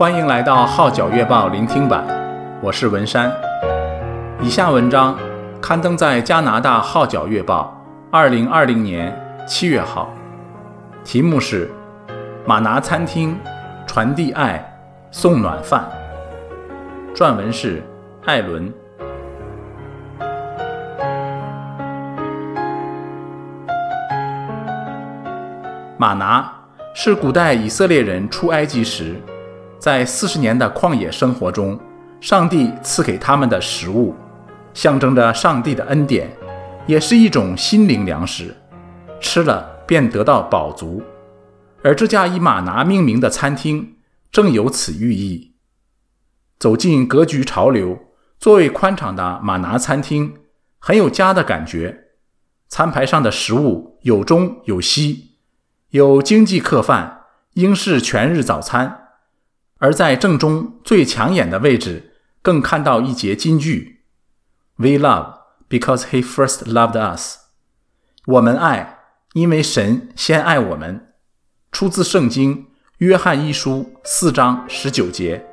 欢迎来到《号角月报》聆听版，我是文山。以下文章刊登在加拿大《号角月报》二零二零年七月号，题目是《马拿餐厅传递爱送暖饭》，撰文是艾伦。马拿是古代以色列人出埃及时，在四十年的旷野生活中，上帝赐给他们的食物，象征着上帝的恩典，也是一种心灵粮食，吃了便得到饱足。而这家以马拿命名的餐厅，正有此寓意。走进格局潮流、座位宽敞的马拿餐厅，很有家的感觉。餐牌上的食物有中有西。有经济客饭、英式全日早餐，而在正中最抢眼的位置，更看到一节金句：“We love because He first loved us。”我们爱，因为神先爱我们。出自圣经约翰一书四章十九节。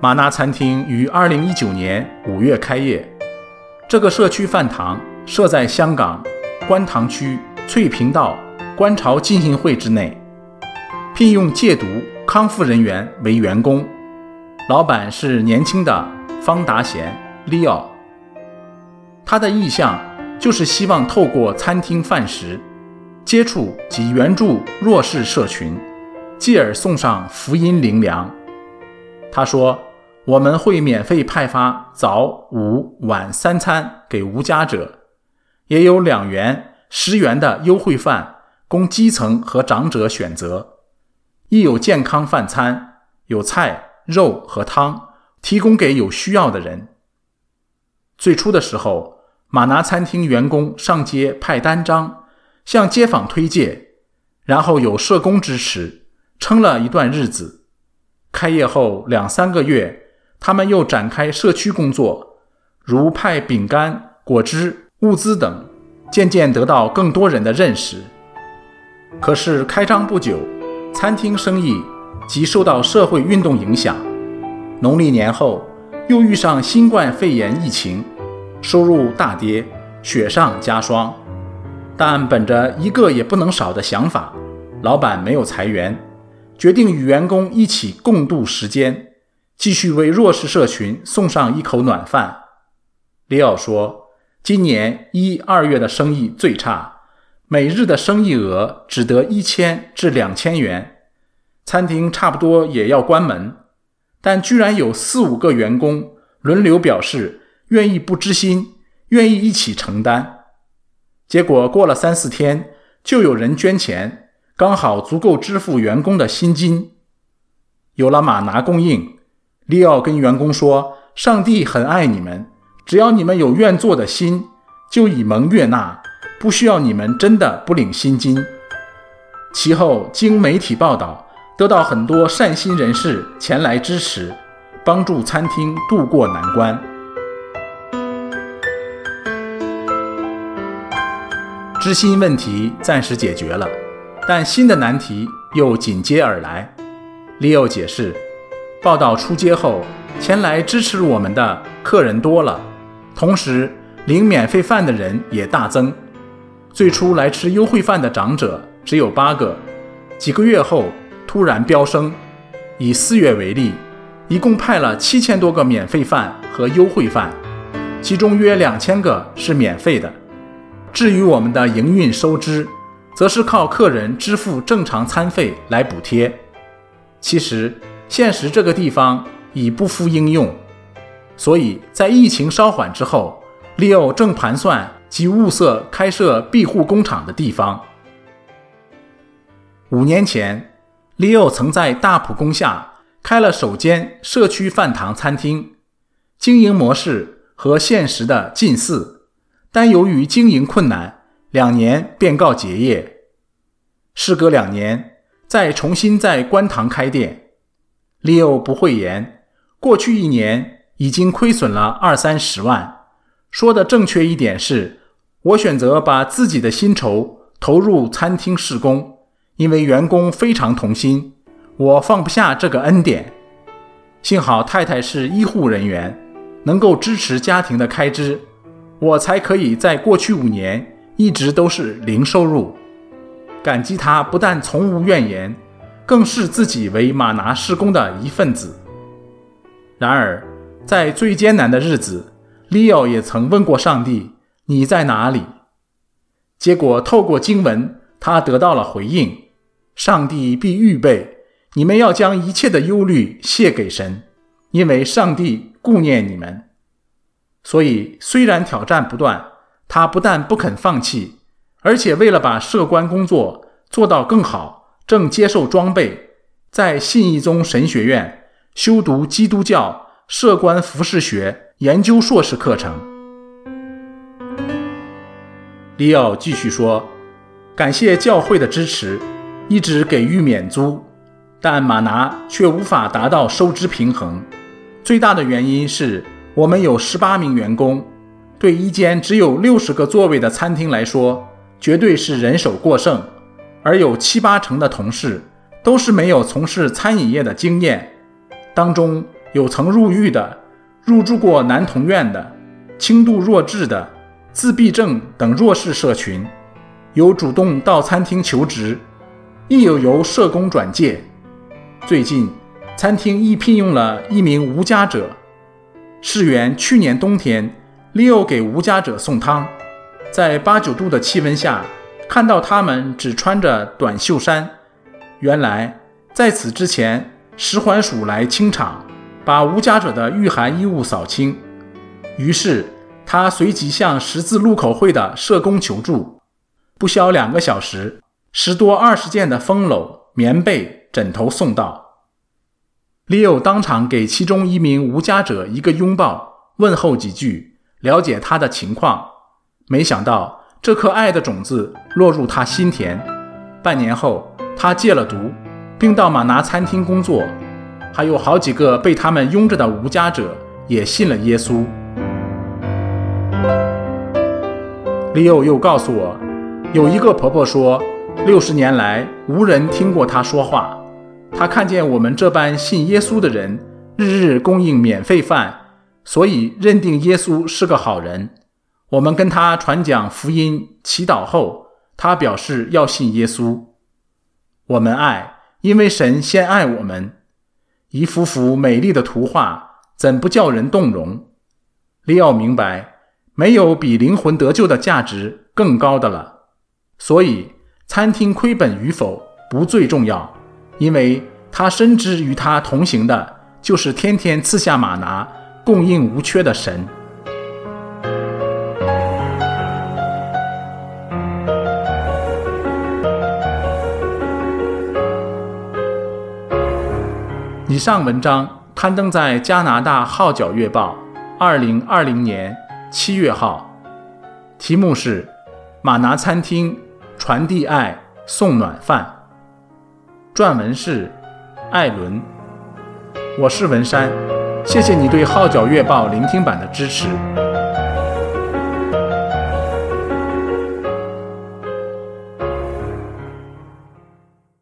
玛纳餐厅于二零一九年五月开业，这个社区饭堂设在香港。观塘区翠屏道观潮浸信会之内，聘用戒毒康复人员为员工，老板是年轻的方达贤 Leo。他的意向就是希望透过餐厅饭食，接触及援助弱势社群，继而送上福音灵粮。他说：“我们会免费派发早午晚三餐给无家者。”也有两元、十元的优惠饭供基层和长者选择，亦有健康饭餐，有菜、肉和汤提供给有需要的人。最初的时候，玛拿餐厅员工上街派单张，向街坊推荐，然后有社工支持，撑了一段日子。开业后两三个月，他们又展开社区工作，如派饼干、果汁。物资等渐渐得到更多人的认识。可是开张不久，餐厅生意即受到社会运动影响。农历年后又遇上新冠肺炎疫情，收入大跌，雪上加霜。但本着一个也不能少的想法，老板没有裁员，决定与员工一起共度时艰，继续为弱势社群送上一口暖饭。李奥说。今年一二月的生意最差，每日的生意额只得一千至两千元，餐厅差不多也要关门。但居然有四五个员工轮流表示愿意不知心，愿意一起承担。结果过了三四天，就有人捐钱，刚好足够支付员工的薪金。有了马拿供应，利奥跟员工说：“上帝很爱你们。”只要你们有愿做的心，就以蒙悦纳，不需要你们真的不领薪金。其后经媒体报道，得到很多善心人士前来支持，帮助餐厅渡过难关。知心问题暂时解决了，但新的难题又紧接而来。Leo 解释，报道出街后，前来支持我们的客人多了。同时，领免费饭的人也大增。最初来吃优惠饭的长者只有八个，几个月后突然飙升。以四月为例，一共派了七千多个免费饭和优惠饭，其中约两千个是免费的。至于我们的营运收支，则是靠客人支付正常餐费来补贴。其实，现实这个地方已不敷应用。所以在疫情稍缓之后，利奥正盘算及物色开设庇护工厂的地方。五年前，，Leo 曾在大埔工下开了首间社区饭堂餐厅，经营模式和现实的近似，但由于经营困难，两年便告结业。事隔两年，再重新在观塘开店，，Leo 不讳言，过去一年。已经亏损了二三十万。说的正确一点是，我选择把自己的薪酬投入餐厅事工，因为员工非常同心，我放不下这个恩典。幸好太太是医护人员，能够支持家庭的开支，我才可以在过去五年一直都是零收入。感激她不但从无怨言，更视自己为马拿事工的一份子。然而，在最艰难的日子，利奥也曾问过上帝：“你在哪里？”结果透过经文，他得到了回应。上帝必预备，你们要将一切的忧虑卸给神，因为上帝顾念你们。所以，虽然挑战不断，他不但不肯放弃，而且为了把社官工作做到更好，正接受装备，在信义宗神学院修读基督教社官服事学研究硕士课程。利奥继续说：“感谢教会的支持。”一直给予免租，但马拿却无法达到收支平衡。最大的原因是我们有十八名员工，对一间只有六十个座位的餐厅来说，绝对是人手过剩。而有七八成的同事都是没有从事餐饮业的经验，当中有曾入狱的、入住过男童院的、轻度弱智的、自闭症等弱势社群，有主动到餐厅求职。亦有由社工转介。最近，餐厅亦聘用了一名无家者。事源去年冬天，，Leo 给无家者送汤，在八九度的气温下，看到他们只穿着短袖衫。原来，在此之前，食环署来清场，把无家者的御寒衣物扫清。于是，他随即向十字路口会的社工求助。不消两个小时。十多二十件的风篓、棉被、枕头送到，利奥当场给其中一名无家者一个拥抱，问候几句，了解他的情况。没想到这颗爱的种子落入他心田。半年后，他戒了毒，并到马拿餐厅工作。还有好几个被他们拥着的无家者也信了耶稣。利奥又告诉我，有一个婆婆说。六十年来，无人听过她说话。她看见我们这般信耶稣的人，日日供应免费饭，所以认定耶稣是个好人。我们跟他传讲福音、祈祷后，他表示要信耶稣。我们爱，因为神先爱我们。一幅幅美丽的图画，怎不叫人动容？利奥明白，没有比灵魂得救的价值更高的了。所以。餐厅亏本与否不最重要，因为他深知与他同行的就是天天赐下马拿、供应无缺的神。以上文章刊登在加拿大《号角月报》二零二零年七月号，题目是“马拿餐厅”。传递爱，送暖饭。撰文是艾伦，我是文山，谢谢你对《号角月报》聆听版的支持。